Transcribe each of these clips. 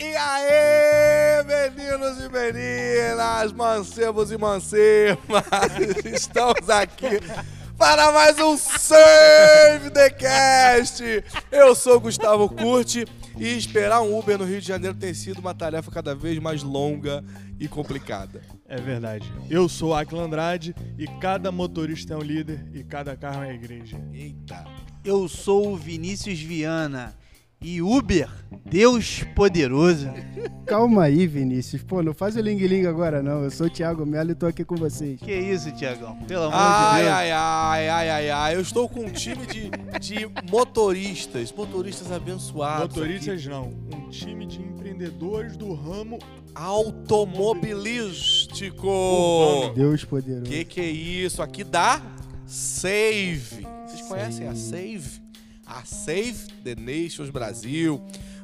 E aí, meninos e meninas, mancebos e mancebas, estamos aqui para mais um Save the Cast. Eu sou Gustavo Curti e esperar um Uber no Rio de Janeiro tem sido uma tarefa cada vez mais longa e complicada. É verdade. Eu sou Aquila Andrade e cada motorista é um líder e cada carro é uma igreja. Eita. Eu sou o Vinícius Viana e Uber, Deus poderoso. Calma aí, Vinícius. Pô, não faz o ling-ling agora, não. Eu sou o Thiago Melo e tô aqui com vocês. Que isso, Tiagão? Pelo amor Ai, de Deus. ai, ai, ai, ai, ai. Eu estou com um time de, de motoristas, motoristas abençoados. Motoristas não, um time de empreendedores do ramo automobilístico. Deus poderoso. Que que é isso? Aqui dá Save. Vocês conhecem a Save? A Save the Nations Brasil.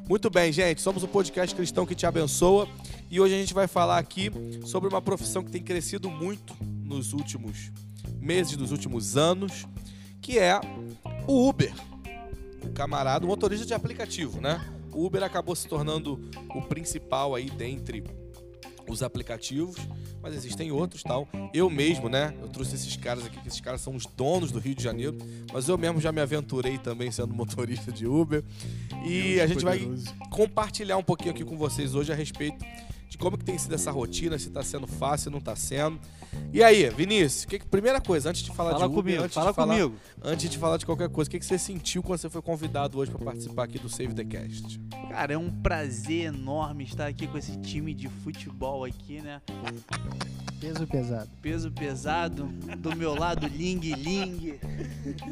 Muito bem, gente. Somos o podcast cristão que te abençoa e hoje a gente vai falar aqui sobre uma profissão que tem crescido muito nos últimos meses, nos últimos anos, que é o Uber. O camarada, o motorista de aplicativo, né? O Uber acabou se tornando o principal aí dentre os aplicativos, mas existem outros, tal. Eu mesmo, né? Eu trouxe esses caras aqui, que esses caras são os donos do Rio de Janeiro, mas eu mesmo já me aventurei também sendo motorista de Uber. E Deus a gente vai poderoso. compartilhar um pouquinho aqui com vocês hoje a respeito de como que tem sido essa rotina, se tá sendo fácil, não tá sendo. E aí, Vinícius, que que- primeira coisa, antes de falar Fala de Uber, comigo, antes fala de falar, comigo. antes de falar de qualquer coisa, o que, que você sentiu quando você foi convidado hoje para participar aqui do Save the Cast? Cara, é um prazer enorme estar aqui com esse time de futebol aqui, né? Peso pesado. Peso pesado, do meu lado Ling Ling,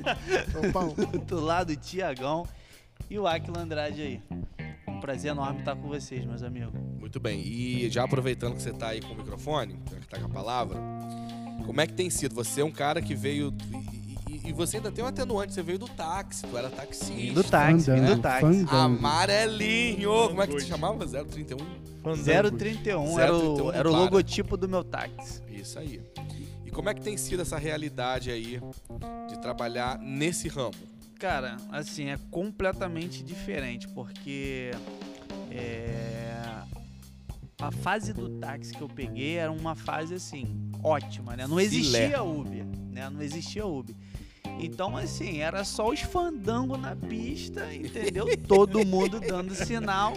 do lado Tiagão e o Aquila Andrade aí. Prazer enorme estar com vocês, meus amigos. Muito bem. E já aproveitando que você tá aí com o microfone, que tá com a palavra, como é que tem sido? Você é um cara que veio. E, e- e você ainda tem um atenuante, você veio do táxi, tu era taxista. Do táxi, vim do táxi. fandango. Amarelinho! Como é que te chamava? 031? Fandangos. 031 era 031 o, era o logotipo do meu táxi. Isso aí. E como é que tem sido essa realidade aí de trabalhar nesse ramo? Cara, assim, é completamente diferente, porque é, a fase do táxi que eu peguei era uma fase assim, ótima, né? Não existia Uber, né? Não existia Uber. Então, assim, era só os fandangos na pista, entendeu? Todo mundo dando sinal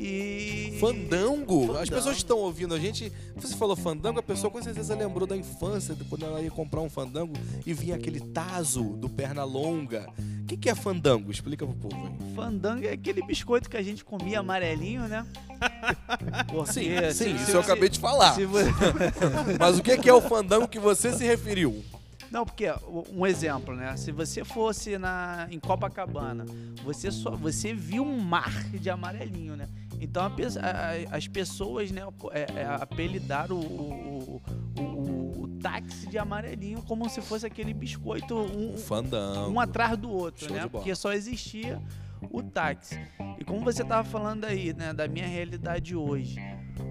e. Fandango? As Fandango. pessoas que estão ouvindo a gente, você falou fandango, a pessoa com certeza lembrou da infância, quando ela ia comprar um fandango e vinha aquele taso do perna longa. O que, que é fandango? Explica pro povo aí. Fandango é aquele biscoito que a gente comia amarelinho, né? Porque, Sim, se- sim, se isso eu você- acabei de falar. se Mas o que que é o fandango que você se referiu? Não, porque um exemplo, né? Se você fosse na em Copacabana, você só você viu um mar de amarelinho, né? Então a a- as pessoas, né, é, é, apelidaram o, o, o, o- táxi de amarelinho como se fosse aquele biscoito um, Fandango. um atrás do outro, Show né? Porque só existia o táxi. E como você estava falando aí, né, da minha realidade hoje,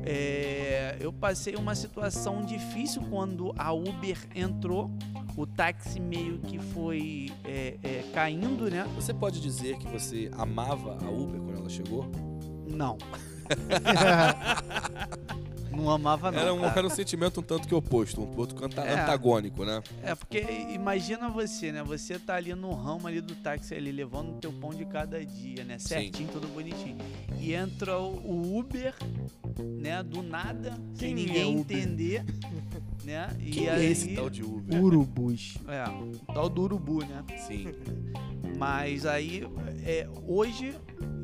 é, eu passei uma situação difícil quando a Uber entrou, o táxi meio que foi é, é, caindo, né? Você pode dizer que você amava a Uber quando ela chegou? Não. Não amava não. Era um, cara. era um sentimento um tanto que oposto, um canta- É. antagônico, né? É, porque imagina você, né? Você tá ali no ramo ali do táxi ali, levando o teu pão de cada dia, né? Certinho, tudo bonitinho. E entra o Uber, né? Do nada, sem Quem é ninguém Uber? entender, né? E Quem aí, é esse tal de Uber? Urubus. É, o tal do urubu, né? Sim. Mas aí, é, hoje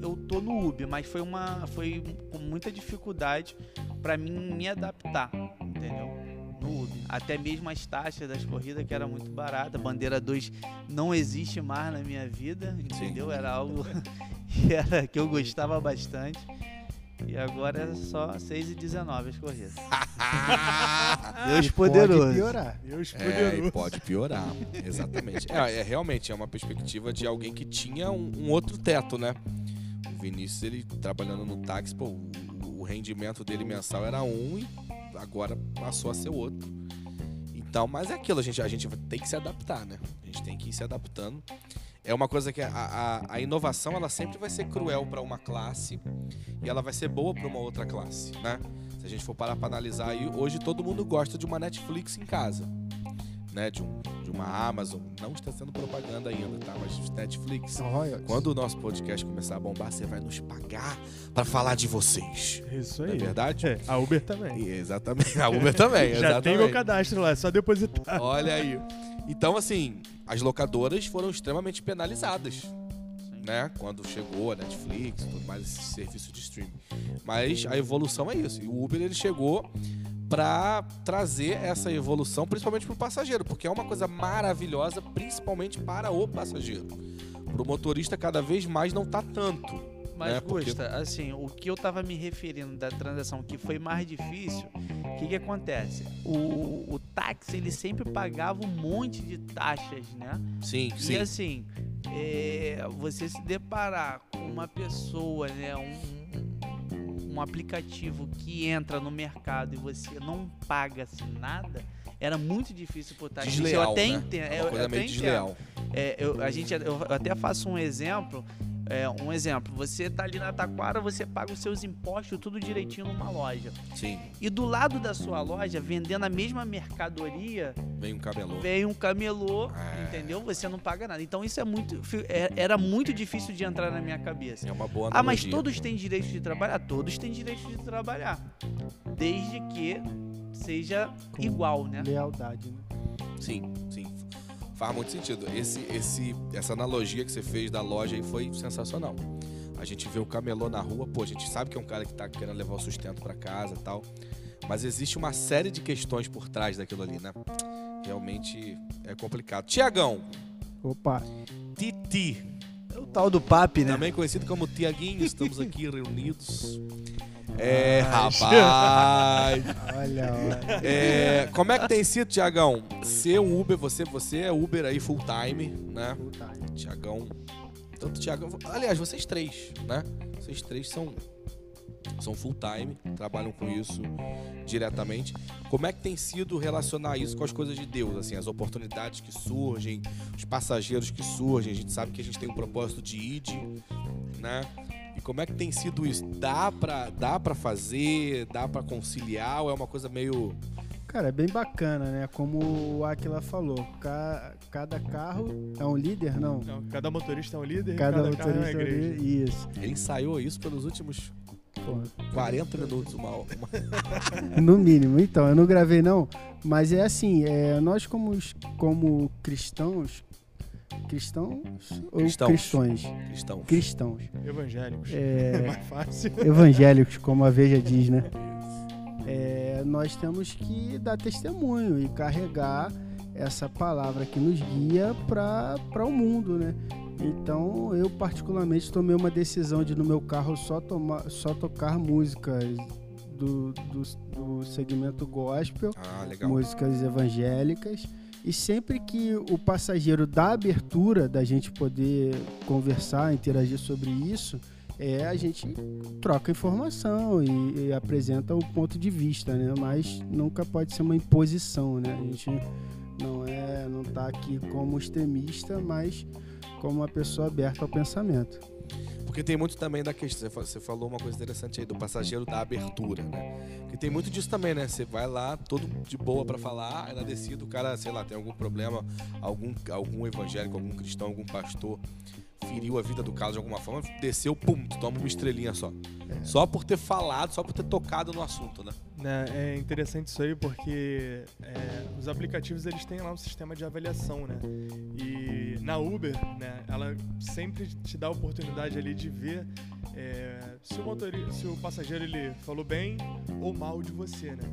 eu tô no Uber, mas foi uma, foi com muita dificuldade pra mim me adaptar, entendeu? No Uber. Até mesmo as taxas das corridas, que era muito barata. Bandeira 2 não existe mais na minha vida, entendeu? Era algo que, era, que eu gostava bastante. E agora é só 6 e 19 as corridas. Deus E poderoso. Pode piorar. Deus É, poderoso. e pode piorar. Exatamente. É, é realmente é uma perspectiva de alguém que tinha um, um outro teto, né? Vinícius, ele trabalhando no táxi, pô, o, o rendimento dele mensal era um e agora passou a ser outro. Então, mas é aquilo, a gente, a gente tem que se adaptar, né? A gente tem que ir se adaptando. É uma coisa que a, a, a inovação ela sempre vai ser cruel para uma classe e ela vai ser boa para uma outra classe, né? Se a gente for parar para analisar aí, hoje todo mundo gosta de uma Netflix em casa, né? De, um, de uma Amazon. Não está sendo propaganda ainda, tá? Mas Netflix. Quando o nosso podcast começar a bombar, você vai nos pagar para falar de vocês. Isso Não aí. é verdade? É, a Uber também. E Exatamente. A Uber também. Já exatamente. tem meu cadastro lá, é só depositar. Olha aí. Então, assim, as locadoras foram extremamente penalizadas, né? Quando chegou a Netflix tudo mais, esse serviço de streaming. Mas a evolução é isso. E o Uber, ele chegou para trazer essa evolução, principalmente para o passageiro, porque é uma coisa maravilhosa, principalmente para o passageiro. Para o motorista, cada vez mais não tá tanto. Mas, né? Porque- Gusta, assim, o que eu tava me referindo da transação que foi mais difícil, o que que acontece? O, o táxi, ele sempre pagava um monte de taxas, né? Sim, E sim. assim, é, você se deparar com uma pessoa, né, um, um aplicativo que entra no mercado e você não paga assim, nada, era muito difícil pro taxista. Desleal, eu até né? entendo. É eu- uma coisa eu meio até entendo. desleal. É, eu, a gente, eu até faço um exemplo. É, um exemplo, você tá ali na Taquara, você paga os seus impostos tudo direitinho numa loja. Sim. E do lado da sua loja, vendendo a mesma mercadoria, Vem um camelô. vem um camelô, É. entendeu? Você não paga nada. Então isso é muito. é- Era muito difícil de entrar na minha cabeça. É uma boa Ah, mas analogia. todos têm direito de trabalhar? Todos têm direito de trabalhar. Desde que seja Com igual, né? Lealdade, né? Sim, sim. Faz muito sentido. Esse, esse, essa analogia que você fez da loja aí foi sensacional. A gente vê o camelô na rua, pô, a gente sabe que é um cara que tá querendo levar o sustento pra casa e tal. Mas existe uma série de questões por trás daquilo ali, né? Realmente é complicado. Tiagão, Opa, Titi, É o tal do PAP, né? também conhecido como Tiaguinho, estamos aqui reunidos. É, rapaz. olha, olha. É, como é que tem sido, Tiagão? Ser um Uber, você, você é Uber aí full time, né? Full time. Tiagão. Tanto Tiagão. Aliás, vocês três, né? Vocês três são, são full time, trabalham com isso diretamente. Como é que tem sido relacionar isso com as coisas de Deus? Assim, as oportunidades que surgem, os passageiros que surgem. A gente sabe que a gente tem um propósito de ID, né? Como é que tem sido isso? Dá pra, dá pra fazer? Dá pra conciliar? Ou é uma coisa meio. Cara, é bem bacana, né? Como o Aquila falou, ca- cada carro é um líder, não? Não, cada motorista é um líder Cada, e cada carro é uma motorista é um igreja. líder. Isso. Ele ensaiou isso pelos últimos Pô, 40 minutos, uma, uma... No mínimo. Então, eu não gravei não, mas é assim, é, nós como, como cristãos, cristãos ou Cristãos. cristões? cristão. Cristãos. Evangélicos. É, É mais fácil. evangélicos, como a Veja diz, né? É, nós temos que dar testemunho e carregar essa palavra que nos guia para o mundo, né? Então, eu particularmente tomei uma decisão de no meu carro só, tomar, só tocar músicas do, do, do segmento gospel, Ah, músicas evangélicas. E sempre que o passageiro dá abertura da gente poder conversar, interagir sobre isso, é a gente troca informação e, e apresenta o ponto de vista, né? Mas nunca pode ser uma imposição, né? A gente não é, não tá aqui como extremista, mas como uma pessoa aberta ao pensamento. Porque tem muito também da questão. você fa- Você falou uma coisa interessante aí, do passageiro da abertura, né? Porque tem muito disso também, né? Você vai lá, todo de boa pra falar, aí na descida o cara, sei lá, tem algum problema, algum, algum evangélico, algum cristão, algum pastor feriu a vida do cara de alguma forma, desceu, pum, toma uma estrelinha só. Só por ter falado, só por ter tocado no assunto, né? Né, é interessante isso aí porque é, os aplicativos eles têm lá um sistema de avaliação, né? E na Uber, né, ela sempre te dá a oportunidade ali de ver é, se, o motori- se o passageiro ele falou bem ou mal de você, né?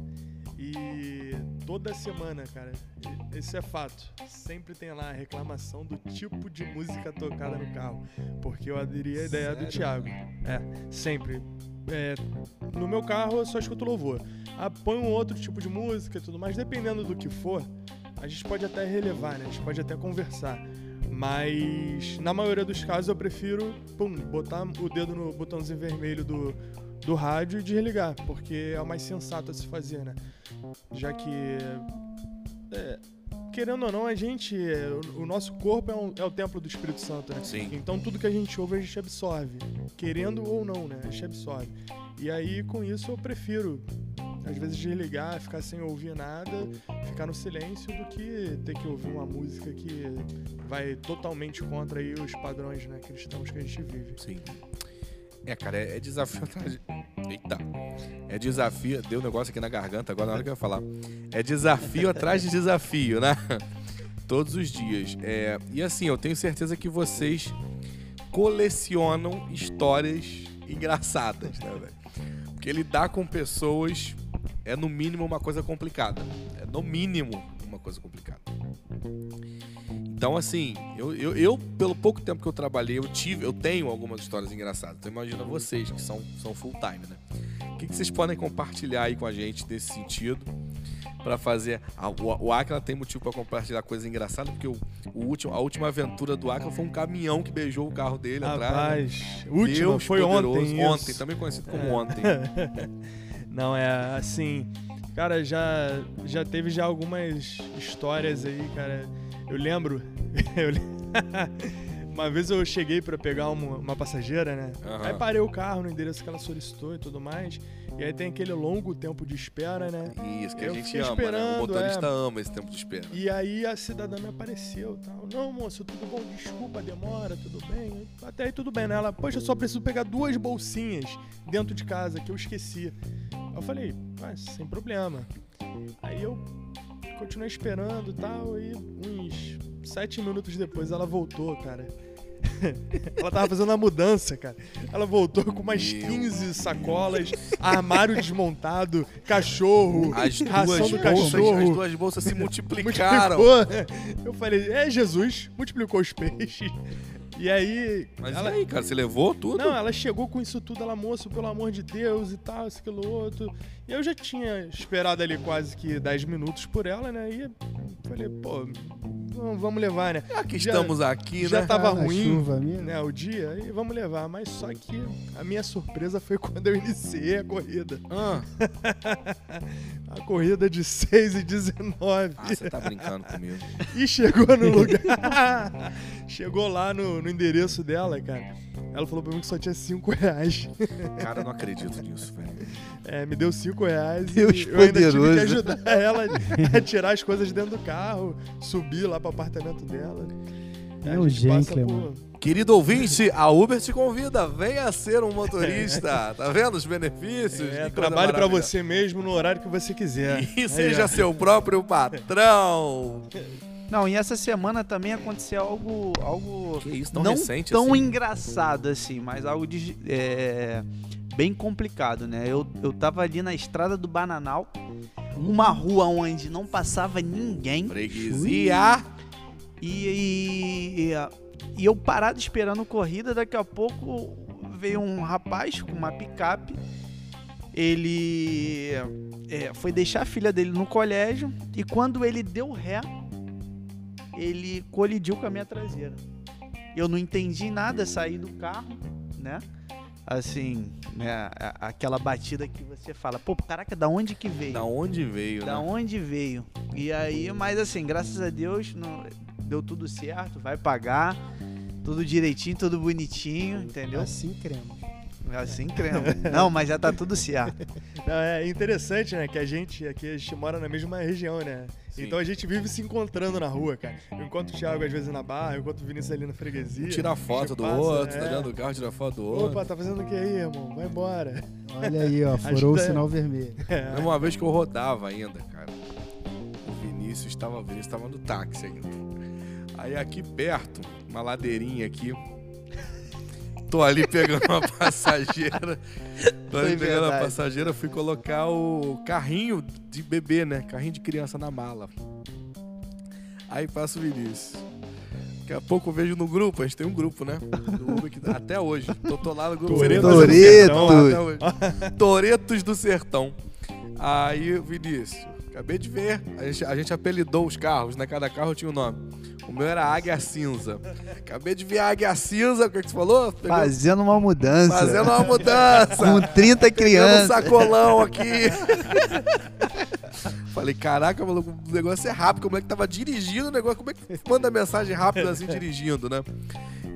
E toda semana, cara, isso é fato. Sempre tem lá a reclamação do tipo de música tocada no carro. Porque eu aderi à ideia do Sério? Thiago. É, sempre. É, no meu carro eu só escuto louvor. Ah, põe um outro tipo de música e tudo mais, dependendo do que for, a gente pode até relevar, né? A gente pode até conversar. Mas na maioria dos casos eu prefiro, pum, botar o dedo no botãozinho vermelho do, do rádio e desligar, porque é o mais sensato a se fazer, né? Já que é, querendo ou não, a gente, o, o nosso corpo é, um- é o templo do Espírito Santo, né? Sim. Então tudo que a gente ouve a gente absorve, querendo ou não, né? A gente absorve. E aí com isso eu prefiro às vezes desligar, ficar sem ouvir nada, ficar no silêncio do que ter que ouvir uma música que vai totalmente contra aí os padrões, né, cristãos que a gente vive. Sim. É, cara, é, é desafio. Eita. É desafio... Deu um negócio aqui na garganta agora na hora que eu ia falar. É desafio atrás de desafio, né? Todos os dias. É, e assim, eu tenho certeza que vocês colecionam histórias engraçadas, né, velho? Porque lidar com pessoas é no mínimo uma coisa complicada. É no mínimo uma coisa complicada. Então, assim, eu, eu, eu, pelo pouco tempo que eu trabalhei, eu tive, eu tenho algumas histórias engraçadas. Então imagina vocês que são, são full time, né? O que, que vocês podem compartilhar aí com a gente nesse sentido? Pra fazer. Ah, o, o Aquila tem motivo pra compartilhar coisa engraçada, porque o, o último, a última aventura do Aquila foi um caminhão que beijou o carro dele atrás. né? Rapaz, última Deus foi poderoso. ontem. isso. Ontem, também conhecido como É. ontem. Não, é assim. Cara, já, já teve já algumas histórias aí, cara. Eu lembro. uma vez eu cheguei pra pegar uma, uma passageira, né? Aham. Aí parei o carro no endereço que ela solicitou e tudo mais. E aí tem aquele longo tempo de espera, né? Isso, que Eu a gente ama, né? O motorista é. ama esse tempo de espera. E aí a cidadã me apareceu tal. Não, moço, tudo bom? Desculpa a demora, tudo bem? Até aí tudo bem, né? Ela, poxa, eu só preciso pegar duas bolsinhas dentro de casa que eu esqueci. Eu falei, mas sem problema. Aí eu continuei esperando e tal, e uns sete minutos depois ela voltou, cara. ela tava fazendo uma mudança, cara. Ela voltou com umas Meu 15 sacolas, armário desmontado, cachorro, As ração do bolsas, cachorro. as duas bolsas se multiplicaram. Multiplicou. Eu falei, é Jesus, multiplicou os peixes. E aí. Mas ela, e aí, cara, você levou tudo? não, ela chegou com isso tudo, ela, moço, pelo amor de Deus e tal, isso, aquilo, outro. E eu já tinha esperado ali quase que 10 minutos por ela, né? E falei, pô, vamos- levar, né? Já que Já- estamos aqui, já né? tava Ah, na ruim, chuva né, o dia, e vamos levar. Mas só que a minha surpresa foi quando eu iniciei a corrida. Ah, A corrida de 6 e 19. ah, você tá brincando comigo. E chegou no lugar. chegou lá no, no endereço dela, cara. Ela falou pra mim que só tinha 5 reais. Cara, eu não acredito nisso, velho. É, me deu 5 reais. Deus e eu ainda tive que ajudar ela a tirar as coisas dentro do carro, subir lá pro apartamento dela. É um gente gentleman. por- Querido ouvinte, a Uber te convida. Venha ser um motorista. Tá vendo os benefícios? É, trabalhe pra maravilhosa. você mesmo no horário que você quiser. E Aí, seja ó. seu próprio patrão. Não, e essa semana também aconteceu algo, algo Que isso, tão não recente tão assim? engraçado assim, mas algo de, é, bem complicado, né? Eu, eu tava ali na estrada do Bananal, uma rua onde não passava ninguém Freguesia. e, e, e eu parado esperando corrida, daqui a pouco veio um rapaz com uma picape. Ele é, foi deixar a filha dele no colégio e quando ele deu ré, ele colidiu com a minha traseira. Eu não entendi nada, saí do carro, né? Assim, né? Aquela batida que você fala, pô, caraca, da onde que veio? Da onde veio, Da né? onde veio? E aí, mas assim, graças a Deus, não- deu tudo certo, vai pagar, tudo direitinho, tudo bonitinho, entendeu? Assim cremos. Assim cremos. Não, mas já tá tudo certo. Não, é interessante, né? Que a gente aqui a gente mora na mesma região, né? Sim. Então a gente vive se encontrando na rua, cara. Eu encontro o Thiago às vezes na barra, eu encontro o Vinícius ali na freguesia. Um tira foto do passa, outro, é. tá dentro do carro, tira foto do outro. Opa, tá fazendo o que aí, irmão? Vai embora. Olha aí, ó, furou o Ajuda- sinal vermelho. É. Uma vez que eu rodava ainda, cara. O Vinícius estava, o Vinícius estava no táxi ainda. Aí aqui perto, uma ladeirinha aqui. Tô ali pegando uma passageira. Tô ali Foi pegando a verdade. passageira, fui colocar o carrinho de bebê, né? Carrinho de criança na mala. Aí passa o Vinícius. Daqui a pouco eu vejo no grupo, a gente tem um grupo, né? Do Uber que dá- até hoje. Tô, tô lá no grupo. Toreto. Toretos do Sertão, Toreto. até hoje. Toretos do Sertão. Aí, Vinícius, acabei de ver. A gente, a gente apelidou os carros, né? Cada carro tinha um nome. O meu era Águia Cinza. Acabei de ver a Águia Cinza, o que, que você falou? Pegou- Fazendo uma mudança. Fazendo uma mudança. Com 30 Pegando um crianças. sacolão aqui. Falei, caraca, maluco, o negócio é rápido. Como é que tava dirigindo o negócio? Como é que manda mensagem rápida assim, dirigindo, né?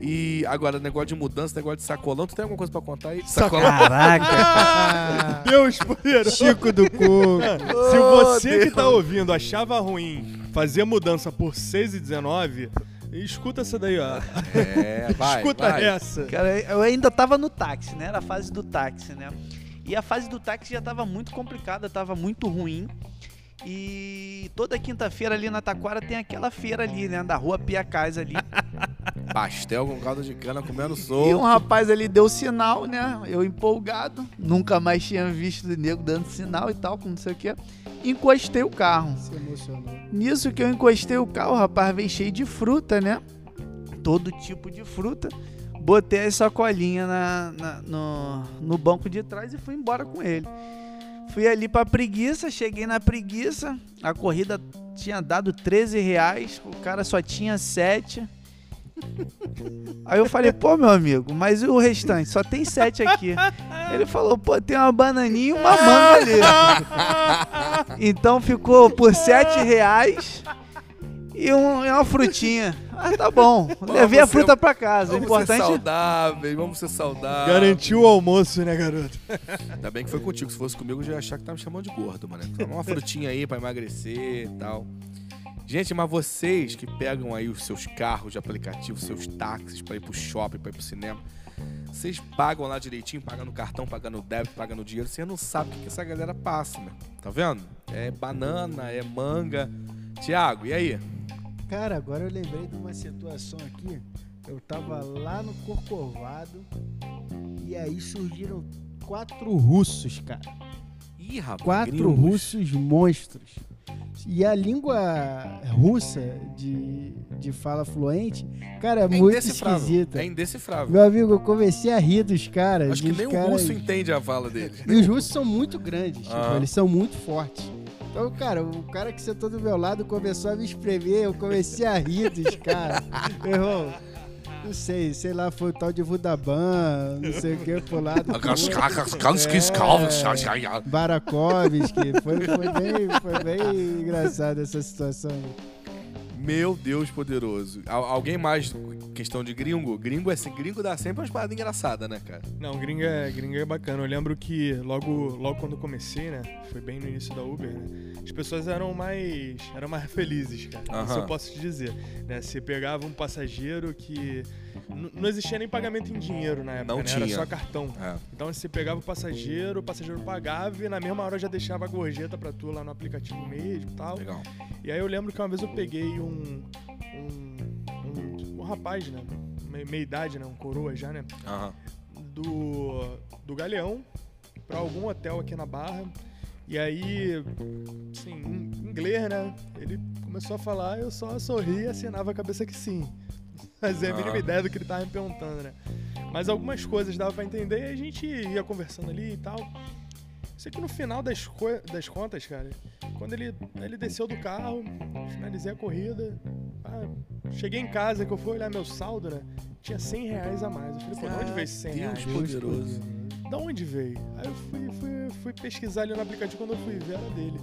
E agora, negócio de mudança, negócio de sacolão. Tu tem alguma coisa pra contar aí? Sacolão. Caraca! Deus poderoso. Chico do cu. Se Oh, você que Deus. tá ouvindo achava ruim fazer mudança por 6,19, escuta essa daí, ó. É, vai, escuta vai. essa. Cara, eu ainda tava no táxi, né? Era a fase do táxi, né? E a fase do táxi já tava muito complicada, tava muito ruim. E toda quinta-feira ali na Taquara tem aquela feira ali, né? Da rua Piacás ali. Pastel com caldo de cana comendo E um rapaz ali deu sinal, né? Eu empolgado, nunca mais tinha visto o nego dando sinal e tal, com não sei o que. Encostei o carro. Se emocionou. Nisso que eu encostei o carro, o rapaz veio cheio de fruta, né? Todo tipo de fruta. Botei as sacolinhas na, na- no, no banco de trás e fui embora com ele. Fui ali pra preguiça, cheguei na preguiça. A corrida tinha dado 13 reais, o cara só tinha 7. Aí eu falei, pô, meu amigo, mas e o restante? Só tem 7 aqui. Ele falou, pô, tem uma bananinha e uma manga ali. Então ficou por 7 reais e, um- e uma frutinha. Ah, tá bom. Levei a ser- fruta pra casa. Vamos importante ser saudáveis, vamos ser saudáveis. Garantiu o almoço, né, garoto? Ainda bem que foi contigo. Se fosse comigo, eu já ia achar que tava me chamando de gordo, mano. Toma uma frutinha aí pra emagrecer e tal. Gente, mas vocês que pegam aí os seus carros de aplicativo, seus táxis pra ir pro shopping, pra ir pro cinema, vocês pagam lá direitinho, pagam no cartão, pagam no débito, pagam no dinheiro. Você não sabe o que que essa galera passa, né? Tá vendo? É banana, é manga. Tiago, e aí? Cara, agora eu lembrei de uma situação aqui. Eu tava lá no Corcovado e aí surgiram quatro russos, cara. Ih, rapaz. Quatro gringos. russos monstros. E a língua russa de, de fala fluente, cara, é, É muito esquisita. É indecifrável. Meu amigo, eu comecei a rir dos caras. Acho que nem o caras- russo entende a fala deles. E os russos são muito grandes, tipo, Ah. eles são muito fortes. Então, cara, o cara que sentou do meu lado começou a me espremer, eu comecei a rir dos caras. Meu irmão, não sei, sei lá, foi o tal de Vudaban, não sei o que, pro lado. É, Barakovsky, foi, foi, bem, foi bem engraçado essa situação. Meu Deus poderoso. Al- alguém mais? Questão de gringo? Gringo é gringo dá sempre umas paradas engraçadas, né, cara? Não, gringa, é- gringa é bacana. Eu lembro que logo, logo quando eu comecei, né? Foi bem no início da Uber, né? As pessoas eram mais, eram mais felizes, cara. Isso Aham. eu posso te dizer. Né? Você pegava um passageiro que. Não existia nem pagamento em dinheiro na época, Não né? tinha. Era só cartão. É. Então você pegava o passageiro, o passageiro pagava e na mesma hora já deixava a gorjeta pra tu lá no aplicativo mesmo e tal. Legal. E aí eu lembro que uma vez eu peguei um. um, um, um rapaz, né? Meia, meia idade, né? Um coroa já, né? Aham. do, do Galeão pra algum hotel aqui na Barra. E aí, assim, inglês, né? Ele começou a falar, eu só sorri e assinava a cabeça que sim. Fazia a mínima ideia do que ele tava me perguntando, né? Mas algumas coisas dava pra entender e a gente ia conversando ali e tal. Sei que no final das, co- das contas, cara, quando ele, ele desceu do carro, finalizei a corrida, ah, cheguei em casa que eu fui olhar meu saldo, né? Tinha 100 reais a mais. Eu falei, pô, de onde veio esse 100 reais? Deus poderoso. Da onde veio? Aí eu fui, fui, fui pesquisar ali no aplicativo quando eu fui ver era dele.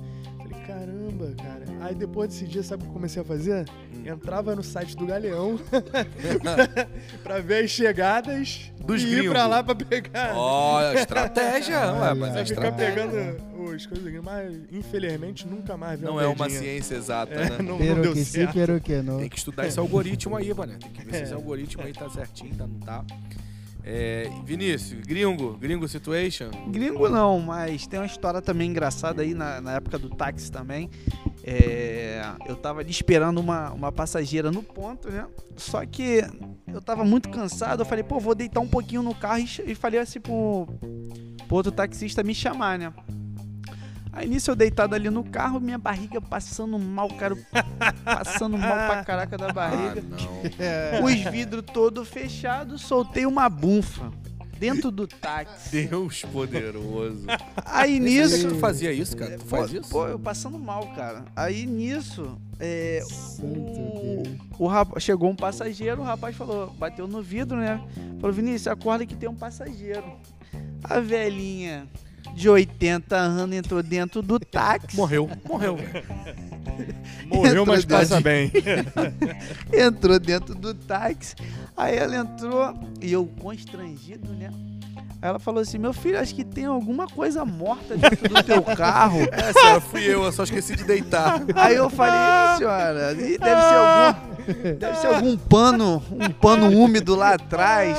Falei, caramba, cara. Aí depois desse dia, sabe o que eu comecei a fazer? Hum. Entrava no site do Galeão pra ver as chegadas Dos e ir gringos. pra lá pra pegar. Ó, estratégia, ué, mas é Aí ficar estratégia. pegando os coisas, mas infelizmente nunca mais vi Não é uma ciência exata, É, né? não, não deu que certo. pero que não. Tem que estudar esse algoritmo aí, mano. Tem que ver se É. esse algoritmo aí tá certinho, tá, não tá. É, Vinícius, gringo, gringo situation. Gringo não, mas tem uma história também engraçada aí na, na época do táxi também. É, eu tava ali esperando uma, uma passageira no ponto, né? Só que eu tava muito cansado, eu falei, pô, vou deitar um pouquinho no carro e, e falei assim pro, pro outro taxista me chamar, né? Aí nisso eu deitado ali no carro, minha barriga passando mal, cara. Passando mal pra caraca da Ah, barriga. não. Os vidros todos fechados, soltei uma bunfa dentro do táxi. Deus poderoso. Aí é nisso. tu fazia isso, cara? Tu faz pô, isso? Pô, eu passando mal, cara. Aí nisso, é, o, o rapa- chegou um passageiro, o rapaz falou, bateu no vidro, né? Falou, Vinícius, acorda que tem um passageiro. A velhinha de 80 anos entrou dentro do táxi. Morreu, morreu. Morreu, mas passa dentro bem. entrou dentro do táxi. Aí ela entrou e eu constrangido, né? Aí ela falou assim: Meu filho, acho que tem alguma coisa morta dentro do teu carro. É, senhora, fui eu, eu só esqueci de deitar. Aí eu falei: "Ih, senhora, deve ser algum. Deve ser algum pano, um pano úmido lá atrás.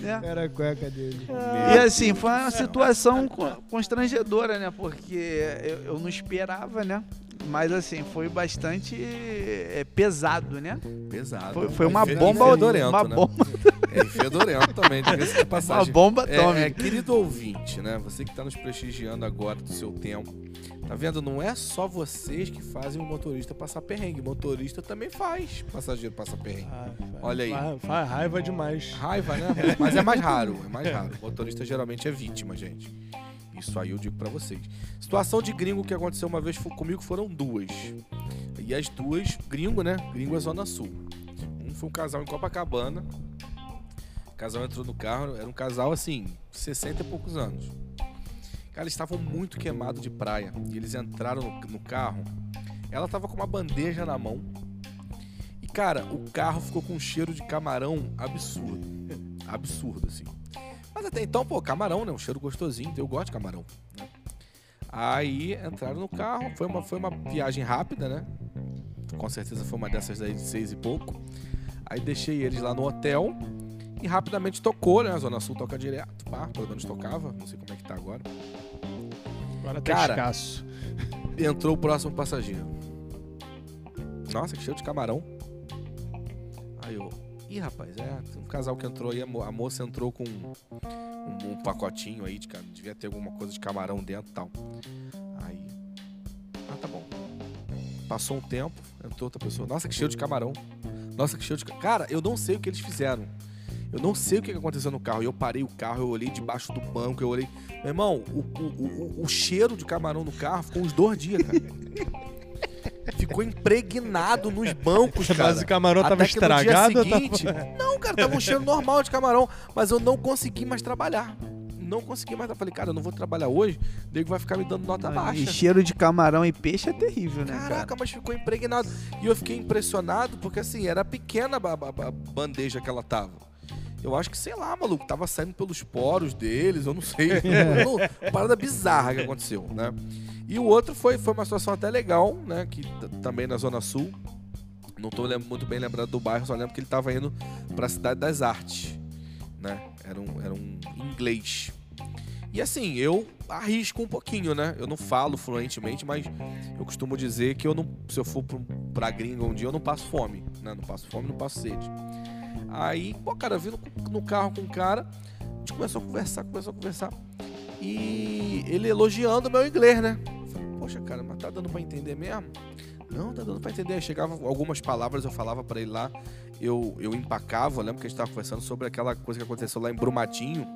Né? Era a cueca dele. E assim, foi uma situação co- constrangedora, né? Porque eu, eu não esperava, né? Mas assim, foi bastante é, pesado, né? Pesado. Foi, foi uma bomba, fedorento, uma né? bomba, É, e fedorento também, de uma passagem. bomba É, é, atômica. querido ouvinte, né? Você que está nos prestigiando agora do seu tempo. Tá vendo? Não é só vocês que fazem o motorista passar perrengue. O motorista também faz passageiro passar perrengue. Ah, Olha aí. fa- Faz raiva demais. Raiva, né? Mas é mais raro, é mais raro. O motorista geralmente é vítima, gente. Isso aí eu digo pra vocês. Situação de gringo que aconteceu uma vez comigo foram duas. E as duas, gringo, né? Gringo é Zona Sul. Um foi um casal em Copacabana. O casal entrou no carro, era um casal assim, 60 e poucos anos. Cara, eles estavam muito queimados de praia. E eles entraram no, no carro. Ela tava com uma bandeja na mão. E, cara, o carro ficou com um cheiro de camarão absurdo. Absurdo, assim. Mas até então, pô, camarão, né? Um cheiro gostosinho. Eu gosto de camarão. Né? Aí entraram no carro. Foi uma, foi uma viagem rápida, né? Com certeza foi uma dessas daí de seis e pouco. Aí deixei eles lá no hotel. E rapidamente tocou, né? A Zona Sul toca direto. Pá, pelo menos tocava. Não sei como é que tá agora. Agora tá Cara, escasso. Entrou o próximo passageiro. Nossa, que cheiro de camarão. Aí eu. Ih, rapaz, é. Um casal que entrou aí, a mo- a moça entrou com um, um pacotinho aí de ca- Devia ter alguma coisa de camarão dentro e tal. Aí. Ah, tá bom. Passou um tempo, entrou outra pessoa. Nossa, que cheiro de camarão. Nossa, que cheiro de. ca- Cara, eu não sei o que eles fizeram. Eu não sei o que aconteceu no carro. E eu parei o carro, eu olhei debaixo do banco, eu olhei. Meu irmão, o, o, o, o cheiro de camarão no carro ficou uns dois dias, cara. Ficou impregnado nos bancos, cara. Mas o camarão tava Até que no estragado dia ou tava- seguinte, Não, cara, tava um cheiro normal de camarão. Mas eu não consegui mais trabalhar. Não consegui mais. Eu falei, cara, eu não vou trabalhar hoje. O nego vai ficar me dando nota E baixa. cheiro de camarão e peixe é terrível, né, Caraca, cara? mas ficou impregnado. E eu fiquei impressionado porque, assim, era pequena a bandeja que ela tava. Eu acho que, sei lá, maluco, tava saindo pelos poros deles, eu não sei. Uma parada bizarra que aconteceu, né? E o outro foi, foi uma situação até legal, né? Que também na Zona Sul. Não tô muito bem lembrado do bairro, só lembro que ele tava indo pra Cidade das Artes, né? Era um, era um inglês. E assim, eu arrisco um pouquinho, né? Eu não falo fluentemente, mas eu costumo dizer que eu não, se eu for pra gringa um dia, eu não passo fome, né? Não passo fome, não passo sede. Aí, pô, cara, vim no, carro com o cara, a gente começou a conversar, começou a conversar. E ele elogiando o meu inglês, né? Falei, poxa, cara, mas tá dando pra entender mesmo? Não, tá dando pra entender. Aí Chegava algumas palavras, eu falava pra ele lá, eu, eu empacava. Eu lembro que a gente tava conversando sobre aquela coisa que aconteceu lá em Brumadinho.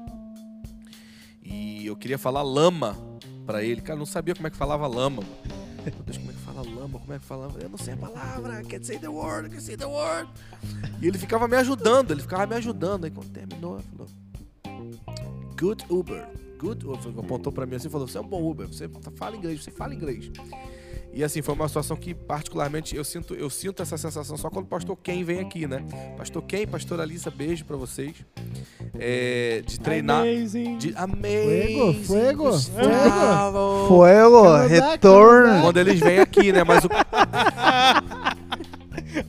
E eu queria falar lama pra ele. Cara, não sabia como é que falava lama. mano. Meu Deus, como é que fala lama? Como é que fala? Eu não sei a palavra. Can't say the word, can't say the word. E ele ficava me ajudando, ele ficava me ajudando. Aí quando terminou, ele falou: Good Uber. Good Uber. Apontou pra mim assim e falou: Você é um bom Uber, você fala inglês, você fala inglês. E assim, foi uma situação que, particularmente, eu sinto, eu sinto essa sensação só quando o pastor Ken vem aqui, né? Pastor Ken, pastora Alissa, beijo pra vocês. É, de treinar. Amazing. De amazing. Fuego, fuego, Gustavo. Fuego, retorno. Quando eles vêm aqui, né? Mas o.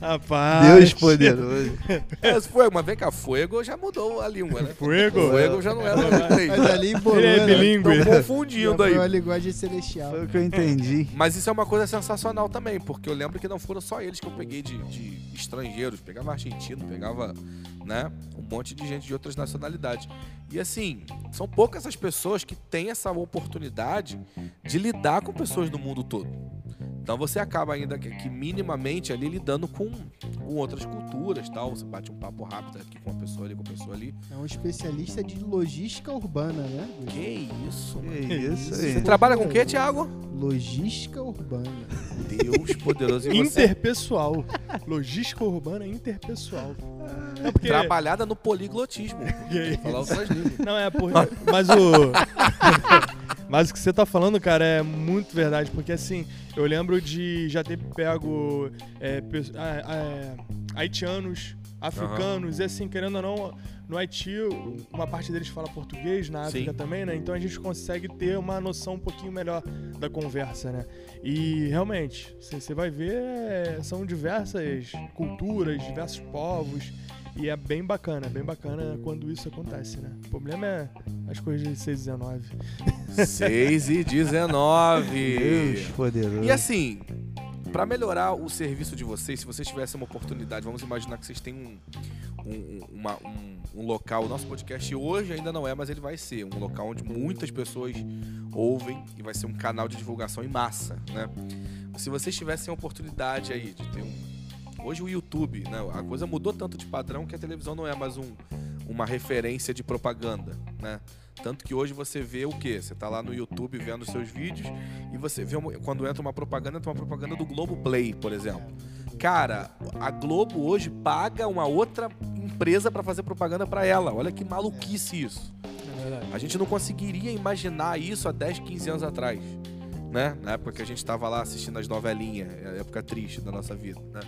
Rapaz. Deus poderoso. É, fuego, mas vem cá, fuego já mudou a língua, né? Fuego? Fuego já não era inglês. Mas ali embolou, Ele é né? bilíngue. Confundindo foi aí. uma linguagem celestial. Foi o que eu entendi. Mas isso é uma coisa sensacional também, porque eu lembro que não foram só eles que eu peguei de, de estrangeiros. Pegava argentino, pegava, né, um monte de gente de outras nacionalidades. E assim, são poucas as pessoas que têm essa oportunidade de lidar com pessoas do mundo todo. Então você acaba ainda que, que minimamente ali lidando com, com outras culturas, tal. Você bate um papo rápido aqui com uma pessoa ali, com uma pessoa ali. É um especialista de logística urbana, né? Que isso, mano. Que isso Você aí. trabalha com o quê, Thiago? Logística urbana. Deus poderoso. E você Interpessoal. Logística urbana interpessoal. É porque... trabalhada no poliglotismo. Que Falar outras línguas. Não, é por... Mas o... Mas o que você tá falando, cara, é muito verdade, porque assim, eu lembro de já ter pego é, é, haitianos, africanos, e assim, querendo ou não, no Haiti, uma parte deles fala português, na África Sim. também, né? Então a gente consegue ter uma noção um pouquinho melhor da conversa, né? E realmente, você você vai ver, é, são diversas culturas, diversos povos. E é bem bacana, bem bacana quando isso acontece, né? O problema é as coisas de 6 e 19. 6 e 19. Deus poderoso. E assim, pra melhorar o serviço de vocês, se vocês tivessem uma oportunidade, vamos imaginar que vocês têm um, um, uma- um- um local. O nosso podcast hoje ainda não é, mas ele vai ser um local onde muitas pessoas ouvem e vai ser um canal de divulgação em massa, né? Se vocês tivessem a oportunidade aí de ter um. Hoje o YouTube, né? A coisa mudou tanto de padrão que a televisão não é mais um, uma referência de propaganda, né? Tanto que hoje você vê o quê? Você tá lá no YouTube vendo seus vídeos e você vê quando entra uma propaganda, entra uma propaganda do Globo Play, por exemplo. Cara, a Globo hoje paga uma outra empresa pra fazer propaganda pra ela. Olha que maluquice isso. A gente não conseguiria imaginar isso há 10, 15 anos atrás. Né? Na época que a gente tava lá assistindo as novelinhas, é época triste da nossa vida. Né?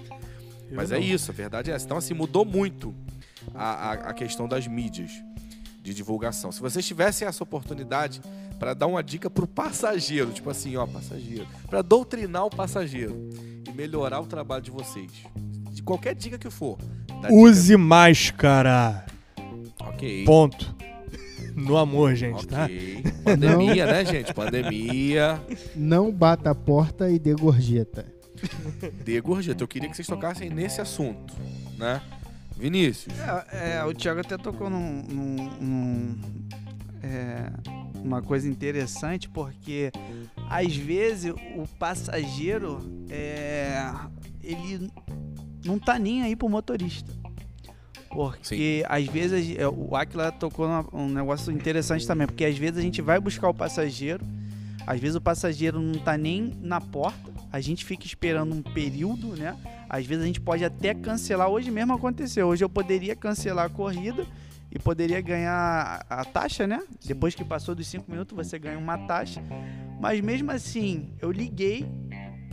Eu Mas não. é isso, a verdade é essa. Então, assim, mudou muito a, a, a questão das mídias de divulgação. Se vocês tivessem essa oportunidade para dar uma dica pro passageiro, tipo assim, ó, passageiro, para doutrinar o passageiro e melhorar o trabalho de vocês, de qualquer dica que for. Use máscara. dica- Ok. Ponto. No amor, gente, tá? Ok. Pandemia, né, gente? Pandemia. Não bata a porta e dê gorjeta. De gorjeta. Eu queria que vocês tocassem nesse assunto, né? Vinícius. É, é, o Thiago até tocou num, num- num, é, uma coisa interessante, porque às vezes o passageiro é, ele não tá nem aí pro motorista. Porque às vezes é, o Aquila tocou numa- um negócio interessante também, porque às vezes a gente vai buscar o passageiro, às vezes o passageiro não tá nem na porta, a gente fica esperando um período, né? Às vezes a gente pode até cancelar. Hoje mesmo aconteceu. Hoje eu poderia cancelar a corrida e poderia ganhar a taxa, né? Depois que passou dos cinco minutos, você ganha uma taxa. Mas mesmo assim, eu liguei,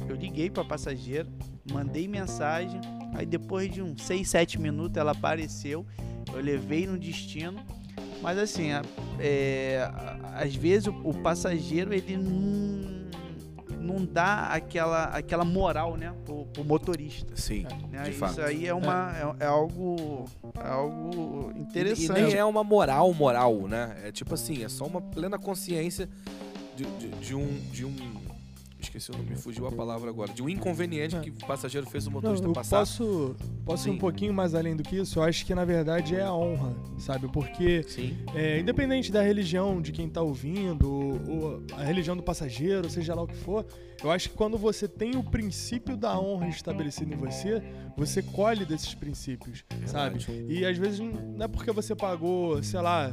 eu liguei para passageira, mandei mensagem. Aí depois de uns 6, 7 minutos ela apareceu. Eu levei no destino. Mas assim, é, a- às vezes o, o passageiro ele não, não dá aquela, aquela moral, né, pro, pro motorista. Sim, né? de Isso fato. aí é uma é, é algo é algo E, e interessante. nem é uma moral moral, né? É tipo assim, é só uma plena consciência de, de, de um. De um. Esqueci o nome, me fugiu a palavra agora. De um inconveniente que o passageiro fez o Não, motorista eu passar. posso, posso ir um pouquinho mais além do que isso. Eu acho que na verdade é a honra, sabe? Porque é, independente da religião de quem tá ouvindo, ou, a religião do passageiro, seja lá o que for, eu acho que quando você tem o princípio da honra estabelecido em você, você colhe desses princípios, sabe? E às vezes não é porque você pagou, sei lá,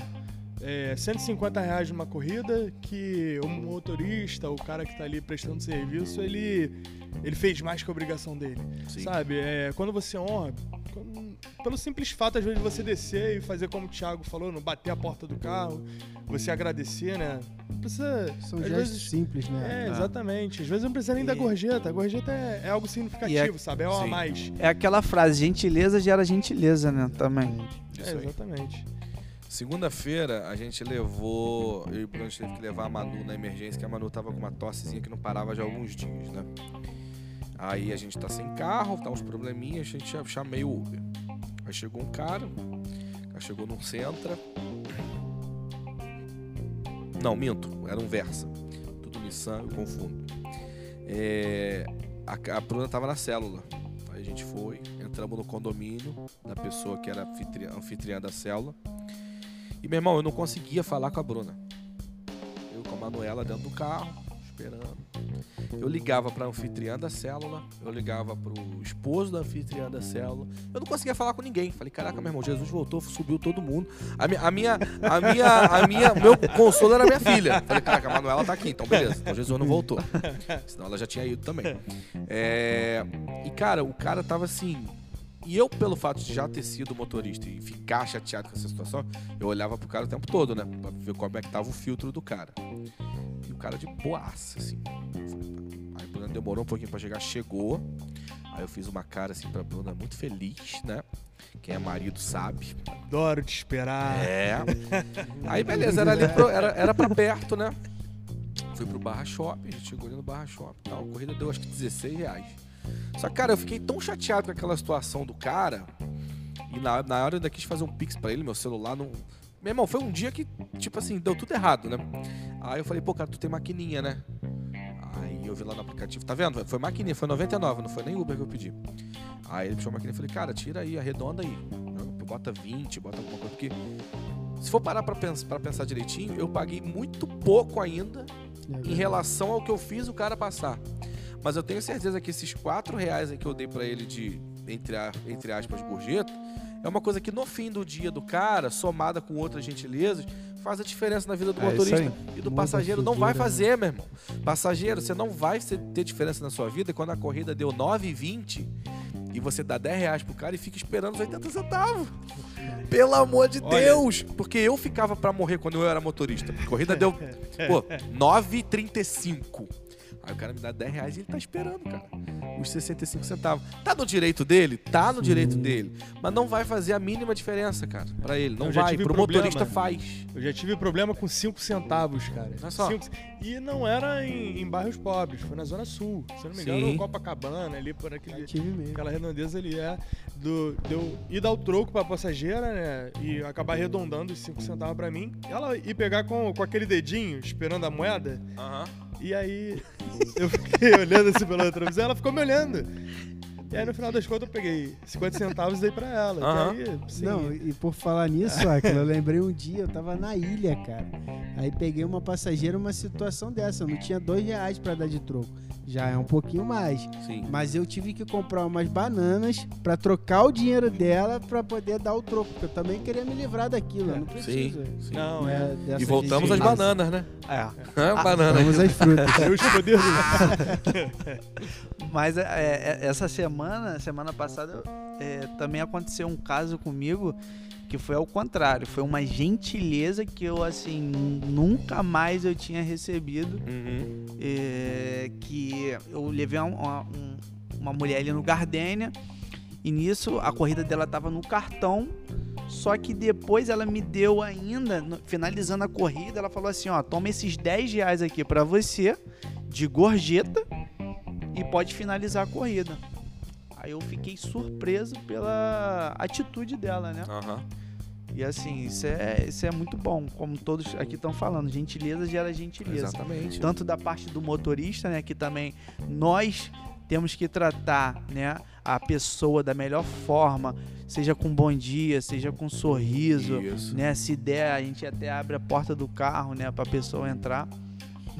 é, 150 reais numa corrida que o motorista, o cara que tá ali prestando serviço, ele, ele fez mais que a obrigação dele. Sim. Sabe? É, quando você honra, quando- pelo simples fato, às vezes, de você descer e fazer como o Thiago falou, não bater a porta do carro, você agradecer, né? Não precisa. São gestos vezes, simples, é, né? exatamente. Às vezes não precisa nem da E- gorjeta. A gorjeta é, é algo significativo, sabe? É o a mais. É aquela frase, gentileza gera gentileza, né, também. Isso É, aí. exatamente. Segunda-feira a gente levou. Eu e o Bruno teve que levar a Manu na emergência, que a Manu tava com uma tossezinha que não parava já há alguns dias, né? Aí a gente tá sem carro, tá uns probleminhas, a gente já chamei o Uber. Aí chegou um cara, chegou num Sentra. Não, minto, era um Versa. Tudo Nissan, eu confundo. É, a, a Bruna tava na célula. Aí a gente foi, entramos no condomínio da pessoa que era anfitriã, anfitriã da célula. E meu irmão, eu não conseguia falar com a Bruna. Eu com a Manuela dentro do carro, esperando. Eu ligava pra anfitriã da célula, eu ligava pro esposo da anfitriã da célula. Eu não conseguia falar com ninguém. Falei, caraca, meu irmão, Jesus voltou, subiu todo mundo. A minha, a minha, a minha, a minha, meu consolo era minha filha. Falei, caraca, a Manuela tá aqui, então beleza. Então Jesus não voltou. Senão ela já tinha ido também. É, E cara, o cara tava assim. E eu, pelo fato de já ter sido motorista e ficar chateado com essa situação, eu olhava pro cara o tempo todo, né? Pra ver como é que tava o filtro do cara. E o cara de boaça, assim. Aí Bruna demorou um pouquinho pra chegar, chegou. Aí eu fiz uma cara assim pra Bruna muito feliz, né? Quem é marido sabe. Adoro te esperar. É. Aí beleza, era ali pro, era, era pra perto, né? Fui pro Barra Shopping, a gente chegou ali no Barra Shopping. Tal. A corrida deu acho que 16 reais. Só que, cara, eu fiquei tão chateado com aquela situação do cara. E na, na hora eu ainda quis fazer um pix pra ele, meu celular não. Meu irmão, foi um dia que, tipo assim, deu tudo errado, né? Aí eu falei, pô, cara, tu tem maquininha, né? Aí eu vi lá no aplicativo, tá vendo? Foi maquininha, foi 99, não foi nem Uber que eu pedi. Aí ele puxou a maquininha e falei, cara, tira aí, arredonda aí. Bota 20, bota alguma coisa, porque se for parar pra pra pensar direitinho, eu paguei muito pouco ainda em relação ao que eu fiz o cara passar. Mas eu tenho certeza que esses 4 reais aí que eu dei pra ele de, entre, a- entre aspas, gorjeta, é uma coisa que no fim do dia do cara, somada com outras gentilezas, faz a diferença na vida do É motorista e do Muda passageiro. Não vai fazer, meu irmão. Passageiro, você não vai ser- ter diferença na sua vida quando a corrida deu 9,20 e você dá 10 reais pro cara e fica esperando os 80 centavos. Pelo amor de Olha- Deus! Porque eu ficava pra morrer quando eu era motorista. A corrida deu, pô, 9,35. Aí o cara me dá 10 reais e ele tá esperando, cara. Os 65 centavos. Tá no direito dele? Tá no direito dele. Mas não vai fazer a mínima diferença, cara, pra ele. Não vai. Pro problema. motorista faz. Eu já tive problema com 5 centavos, cara. Olha só. Cinco- E não era em, em bairros pobres, foi na Zona Sul. Se eu não me engano, Sim. no Copacabana, ali por aquele, aquela redondeza ali é do deu ir dar o troco pra passageira, né? E acabar arredondando os 5 centavos pra mim. Ela ir pegar com, com aquele dedinho esperando a moeda. Aham. E aí eu fiquei olhando assim pela retrovisão, ela ficou me olhando. E aí no final das contas eu peguei 50 centavos e dei pra ela. Aham. E aí, sim, Não, e por falar nisso, Aquila, eu lembrei um dia, eu tava na ilha, cara. Aí peguei uma passageira uma situação dessa. Eu não tinha dois reais pra dar de troco. Já é um pouquinho mais. Sim. Mas eu tive que comprar umas bananas pra trocar o dinheiro dela pra poder dar o troco. Porque eu também queria me livrar daquilo. Eu não Sim. preciso. sim. Não, né, é. dessa E voltamos às bananas, né? É. Hã? Banana. Vamos às frutas. Eu escolhi. Mas é, é, essa semana, semana passada, é, também aconteceu um caso comigo que foi ao contrário. Foi uma gentileza que eu, assim, nunca mais eu tinha recebido. Uhum. é, que eu levei uma, uma, um- mulher ali no Gardênia e nisso a corrida dela tava no cartão. Só que depois ela me deu ainda, finalizando a corrida, ela falou assim: ó, toma esses 10 reais aqui pra você, de gorjeta, e pode finalizar a corrida. Aí eu fiquei surpreso pela atitude dela, né? Aham. E assim, isso é, isso é muito bom, como todos aqui estão falando. Gentileza gera gentileza Exatamente. tanto da parte do motorista, né, que também nós temos que tratar, né, a pessoa da melhor forma, seja com bom dia, seja com sorriso, Isso. né, se der a gente até abre a porta do carro, né, para pessoa entrar.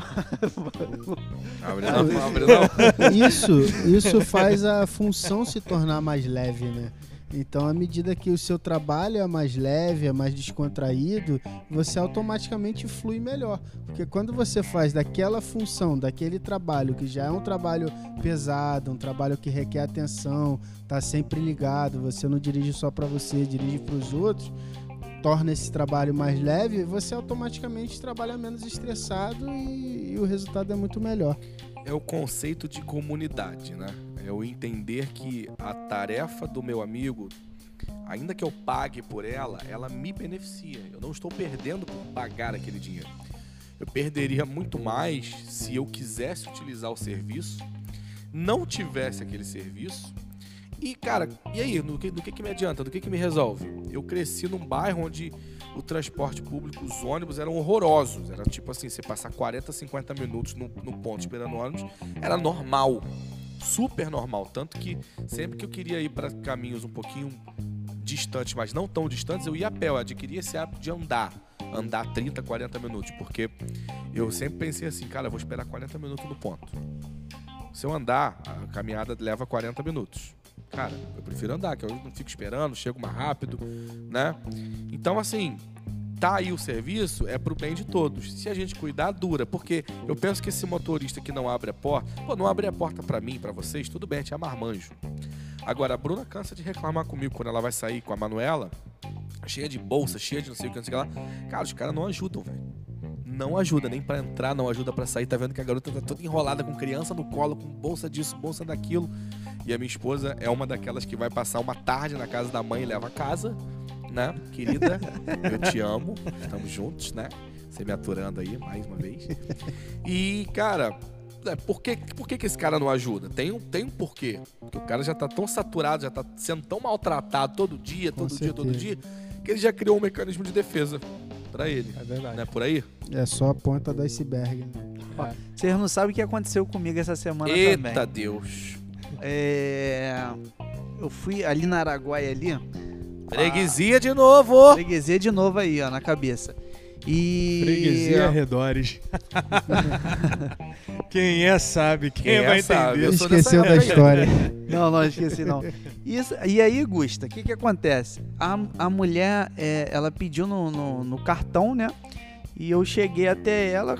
Abre não, abre não. Isso, isso faz a função se tornar mais leve, né? Então, à medida que o seu trabalho é mais leve, é mais descontraído, você automaticamente flui melhor. Porque quando você faz daquela função, daquele trabalho, que já é um trabalho pesado, um trabalho que requer atenção, tá sempre ligado, você não dirige só para você, dirige para os outros, torna esse trabalho mais leve, você automaticamente trabalha menos estressado e, e o resultado é muito melhor. É o conceito de comunidade, né? É o entender que a tarefa do meu amigo, ainda que eu pague por ela, ela me beneficia. Eu não estou perdendo por pagar aquele dinheiro. Eu perderia muito mais se eu quisesse utilizar o serviço, não tivesse aquele serviço. E, cara, e aí? No que, do que, que me adianta? Do que, que me resolve? Eu cresci num bairro onde o transporte público, os ônibus eram horrorosos. Era tipo assim, você passar 40, 50 minutos no, no ponto esperando ônibus, era normal. Super normal. Tanto que sempre que eu queria ir para caminhos um pouquinho distantes, mas não tão distantes, eu ia a pé. Eu adquiria esse hábito de andar. Andar 30, 40 minutos. Porque eu sempre pensei assim, cara, eu vou esperar 40 minutos no ponto. Se eu andar, a caminhada leva 40 minutos. Cara, eu prefiro andar, que eu não fico esperando, chego mais rápido, né? Então, assim, tá aí o serviço, é pro bem de todos. Se a gente cuidar, dura. Porque eu penso que esse motorista que não abre a porta, pô, não abre a porta pra mim, pra vocês, tudo bem, te marmanjo. Agora, a Bruna cansa de reclamar comigo quando ela vai sair com a Manuela, cheia de bolsa, cheia de não sei o que, não sei o que lá. Cara, os caras não ajudam, velho. não ajuda nem pra entrar, não ajuda pra sair. Tá vendo que a garota tá toda enrolada com criança no colo, com bolsa disso, bolsa daquilo. E a minha esposa é uma daquelas que vai passar uma tarde na casa da mãe e leva a casa, né? Querida, eu te amo, estamos juntos, né? Você me aturando aí mais uma vez. E, cara, é, por, que, por que, que esse cara não ajuda? Tem um, tem um porquê. Porque o cara já tá tão saturado, já tá sendo tão maltratado todo dia, Com todo dia, todo dia, certeza. que ele já criou um mecanismo de defesa pra ele. É verdade. Não é por aí? É só a ponta do iceberg. Né? É. Vocês não sabem o que aconteceu comigo essa semana Eita também. Deus. É, Eu fui ali na Araguaia ali. Freguesia de novo. Freguesia de novo aí, ó, na cabeça. E. Freguesia arredores. quem é sabe, quem, Quem é vai sabe. entender. Dessa Esqueceu da história. Não, não, esqueci não. Isso, e aí, Gusta, o que que acontece? A, a mulher, é, ela pediu no, no, no cartão, né? E eu cheguei até ela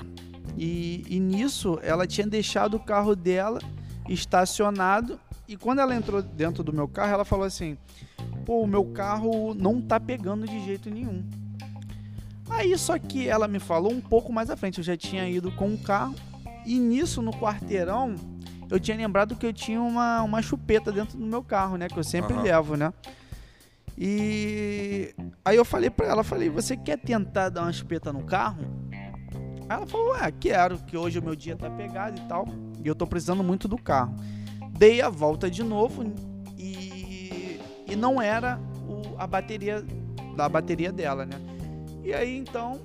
e, e nisso ela tinha deixado o carro dela estacionado e quando ela entrou dentro do meu carro, ela falou assim: "Pô, o meu carro não tá pegando de jeito nenhum". Aí só que ela me falou um pouco mais à frente, eu já tinha ido com o carro e nisso no quarteirão eu tinha lembrado que eu tinha uma, uma chupeta dentro do meu carro, né? Que eu sempre Aham. levo, né? E aí eu falei pra ela, falei, você quer tentar dar uma chupeta no carro? Aí ela falou, ah, quero, que hoje o meu dia tá pegado e tal. E eu tô precisando muito do carro. Dei a volta de novo e, e não era o- a bateria da bateria dela, né? E aí então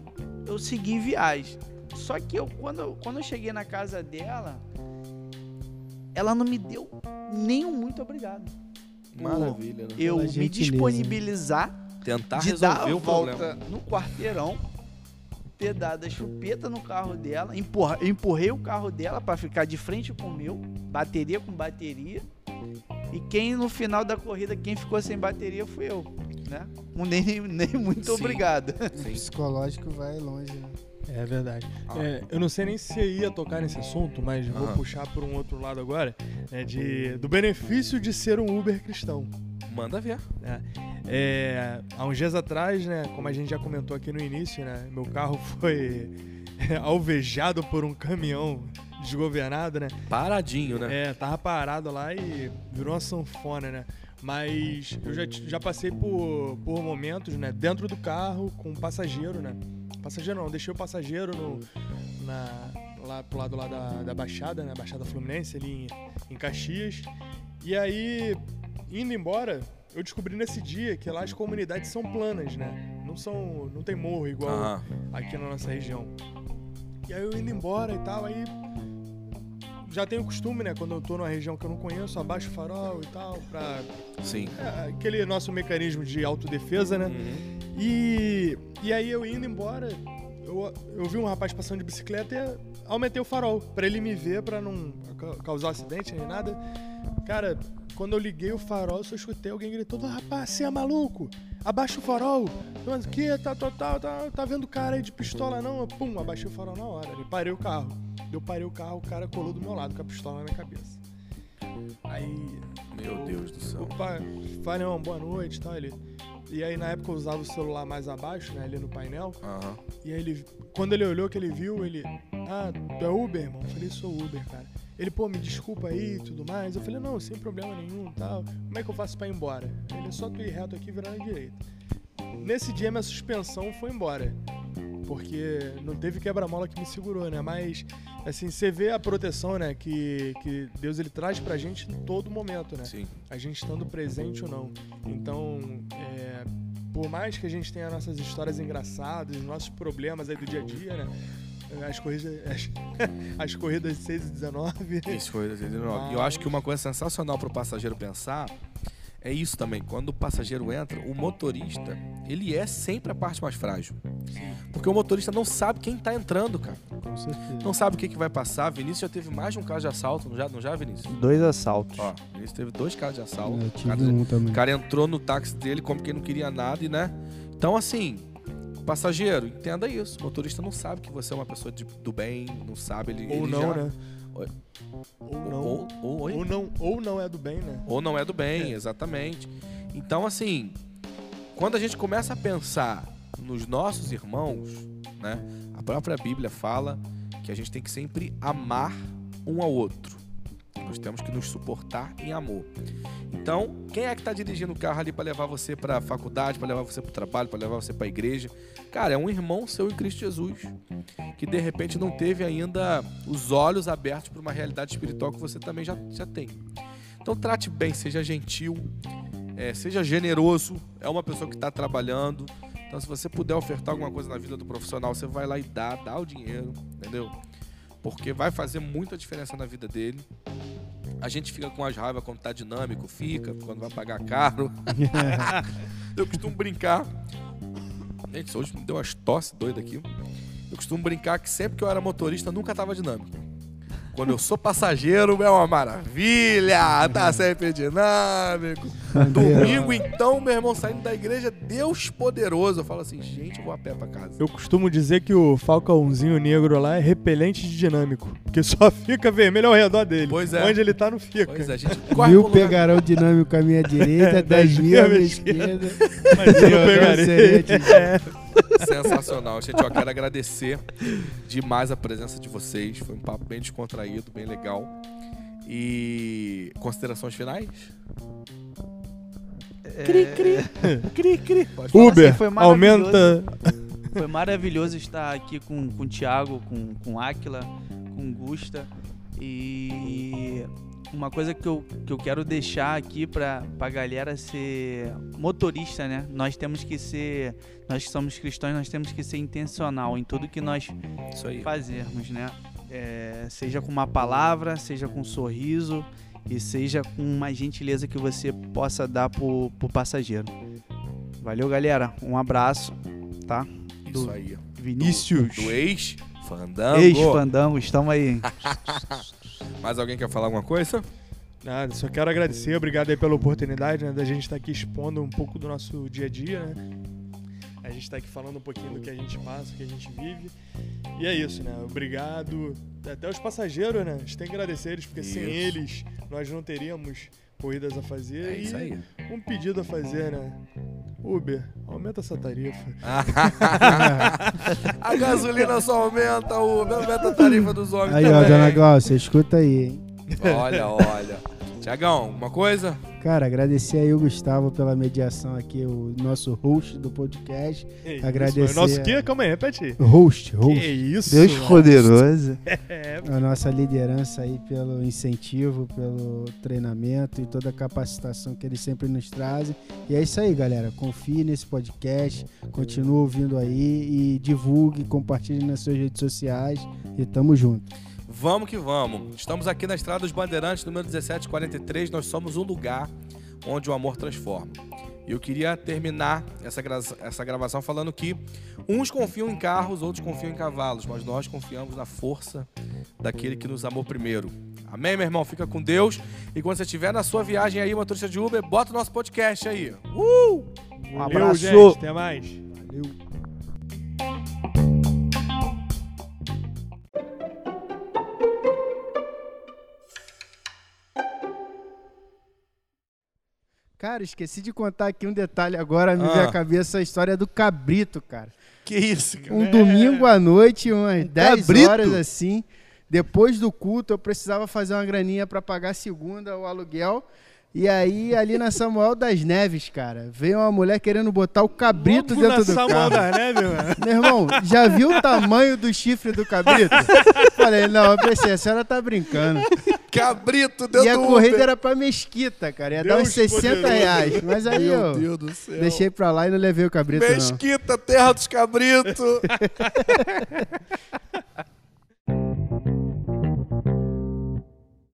eu segui viagem. Só que eu quando, eu- quando eu cheguei na casa dela, ela não me deu nem um muito obrigado. Maravilha, né? Eu me gentileza. disponibilizar Tentar de dar resolver a o volta problema. no quarteirão, ter dado a chupeta no carro dela, empurra, eu empurrei o carro dela para ficar de frente com o meu, bateria com bateria. E quem no final da corrida, quem ficou sem bateria fui eu, né? Nem, nem muito Sim. obrigado. O psicológico vai longe. Né? É verdade. Ah. É, eu não sei nem se você ia tocar nesse assunto, mas vou Aham. puxar por um outro lado agora, é de, do benefício de ser um Uber cristão. Manda ver. É, há uns dias atrás, né, como a gente já comentou aqui no início, né, meu carro foi alvejado por um caminhão desgovernado, né? Paradinho, né? É, tava parado lá e virou uma sanfona, né? Mas eu já, já passei por, por momentos, né? Dentro do carro com um passageiro, né? Passageiro não, deixei o passageiro no, na, lá pro lado lá da, da Baixada, né? Baixada Fluminense, ali em, em Caxias. E aí, indo embora, eu descobri nesse dia que lá as comunidades são planas, né? Não são. não tem morro igual aqui na nossa região. E aí eu indo embora e tal, aí já tenho costume, né, quando eu tô numa região que eu não conheço, abaixo o farol e tal, pra Sim. é, aquele nosso mecanismo de autodefesa, né? Uhum. E, e aí eu indo embora, eu, eu vi um rapaz passando de bicicleta e aumentei o farol pra ele me ver, pra não ca- causar acidente nem nada. Cara, quando eu liguei o farol, eu só escutei alguém gritando: rapaz, você é maluco? Abaixa o farol. Mas o que? Tá, tá, tá, tá, tá vendo o cara aí de pistola não? Eu, pum, abaixei o farol na hora. Ele parei o carro. Eu parei o carro, o cara colou do meu lado com a pistola na minha cabeça. Aí Meu Deus do céu. Opa, falei, uma boa noite e tal. Ele... E aí na época eu usava o celular mais abaixo, né? Ali no painel. Aham. E aí ele. Quando ele olhou que ele viu, ele. Ah, tu é Uber, irmão? Eu falei, sou Uber, cara. Ele, pô, me desculpa aí e tudo mais. Eu falei, não, sem problema nenhum tal. Como é que eu faço pra ir embora? Ele é só tu ir reto aqui e virar na direita. Nesse dia minha suspensão foi embora. Porque não teve quebra-mola que me segurou, né? Mas, assim, você vê a proteção, né? Que, que Deus ele traz pra gente em todo momento, né? Sim. a gente estando presente ou não. Então, é, por mais que a gente tenha nossas histórias engraçadas, nossos problemas aí do dia a dia, né? As corridas, as, as corridas 6 e 19. Isso, corrida 69. E eu acho que uma coisa sensacional para o passageiro pensar é isso também. Quando o passageiro entra, o motorista, ele é sempre a parte mais frágil. Porque o motorista não sabe quem tá entrando, cara. Com certeza. Não sabe o que, que vai passar. Vinícius já teve mais de um caso de assalto, não já, não já Vinícius? Dois assaltos. Ó, Vinícius teve dois casos de assalto. Eu O tive cara, um também. o cara entrou no táxi dele como quem não queria nada e, né? Então, assim, passageiro, entenda isso. O motorista não sabe que você é uma pessoa de- do bem, não sabe. Ele, Ou ele não, já- né? Ou não. Ou, ou, oi? Ou não, ou não é do bem, né? Ou não é do bem, exatamente. Então, assim, quando a gente começa a pensar nos nossos irmãos, né? A própria Bíblia fala que a gente tem que sempre amar um ao outro. Nós temos que nos suportar em amor. Então, quem é que está dirigindo o carro ali para levar você para a faculdade, para levar você para o trabalho, para levar você para a igreja? Cara, é um irmão seu em Cristo Jesus que de repente não teve ainda os olhos abertos para uma realidade espiritual que você também já, já tem. Então, trate bem, seja gentil, é, seja generoso. É uma pessoa que está trabalhando. Então, se você puder ofertar alguma coisa na vida do profissional, você vai lá e dá, dá o dinheiro, entendeu? Porque vai fazer muita diferença na vida dele. A gente fica com as raivas quando tá dinâmico, fica, quando vai pagar caro. eu costumo brincar. Gente, hoje me deu umas tosse doida aqui. Eu costumo brincar que sempre que eu era motorista, nunca tava dinâmico. Quando eu sou passageiro, é uma maravilha, tá sempre dinâmico. Domingo, então, meu irmão, saindo da igreja, Deus poderoso. Eu falo assim, gente, eu vou a pé pra casa. Eu costumo dizer que o falcãozinho negro lá é repelente de dinâmico, porque só fica vermelho ao redor dele. Pois é. Onde ele tá, não fica. Pois é, a gente corre Mil pegarão dinâmico à minha direita, É, 10 dez mil à minha esquerda. esquerda. Mas eu pegarei. É. Sensacional. Gente, eu quero agradecer demais a presença de vocês. Foi um papo bem descontraído, bem legal. E considerações finais? Cri, cri. Cri, cri. Pode falar. Uber, assim, foi maravilhoso. aumenta. Foi maravilhoso estar aqui com, com o Thiago, com, com o Aquila, com o Gusta. E uma coisa que eu, que eu quero deixar aqui pra, pra galera ser motorista, né? Nós temos que ser. Nós que somos cristãos, nós temos que ser intencional em tudo que nós fazermos, né? É, seja com uma palavra, seja com um sorriso e seja com uma gentileza que você possa dar pro, pro passageiro. Valeu, galera. Um abraço, tá? Isso aí. Vinícius. Do ex, Fandango. Ex-fandango, estamos aí. Mais alguém quer falar alguma coisa? Nada, só quero agradecer, obrigado aí pela oportunidade, né, da gente estar aqui expondo um pouco do nosso dia a dia, né? A gente tá aqui falando um pouquinho do que a gente passa, do que a gente vive. E é isso, né? Obrigado. Até os passageiros, né? A gente tem que agradecer eles, porque sem Isso. eles nós não teríamos corridas a fazer. É isso aí. Um pedido a fazer, né? Uber, aumenta essa tarifa. a gasolina só aumenta, o aumenta a tarifa dos homens Aí, ó, também. dona Glaucia, escuta aí, hein? Olha, olha. Tiagão, alguma coisa? Cara, agradecer aí o Gustavo pela mediação aqui, o nosso host do podcast. Isso, Agradecer mano. Nosso quê? Calma aí, repete aí. Host, Que host. isso? Deus mano. poderoso. É, A nossa liderança aí pelo incentivo, pelo treinamento e toda a capacitação que eles sempre nos trazem. E é isso aí, galera. Confie nesse podcast, continue ouvindo aí e divulgue, compartilhe nas suas redes sociais e tamo junto. Vamos que vamos. Estamos aqui na Estrada dos Bandeirantes, número 1743. Nós somos um lugar onde o amor transforma. E eu queria terminar essa, gra- essa gravação falando que uns confiam em carros, outros confiam em cavalos, mas nós confiamos na força daquele que nos amou primeiro. Amém, meu irmão? Fica com Deus. E quando você estiver na sua viagem aí, motorista de Uber, bota o nosso podcast aí. Uh! Um Valeu, abraço. gente. Até mais. Valeu. Cara, esqueci de contar aqui um detalhe agora, me veio Ah. à cabeça a história do cabrito, cara. Que isso, cara? Um domingo à noite, umas 10 cabrito? horas assim. Depois do culto, eu precisava fazer uma graninha pra pagar a segunda, o aluguel. E aí, ali na Samuel das Neves, cara, veio uma mulher querendo botar o cabrito Logo dentro do Samuel carro. da Neve, mano. Meu irmão, já viu o tamanho do chifre do cabrito? Falei, não, eu pensei, a senhora tá brincando. Cabrito dentro E a do corrida Uber. era pra mesquita, cara. Ia dar Deus uns 60 poderoso. reais. Mas aí Meu eu Deus do céu. deixei pra lá e não levei o cabrito, não. Mesquita, terra dos cabritos.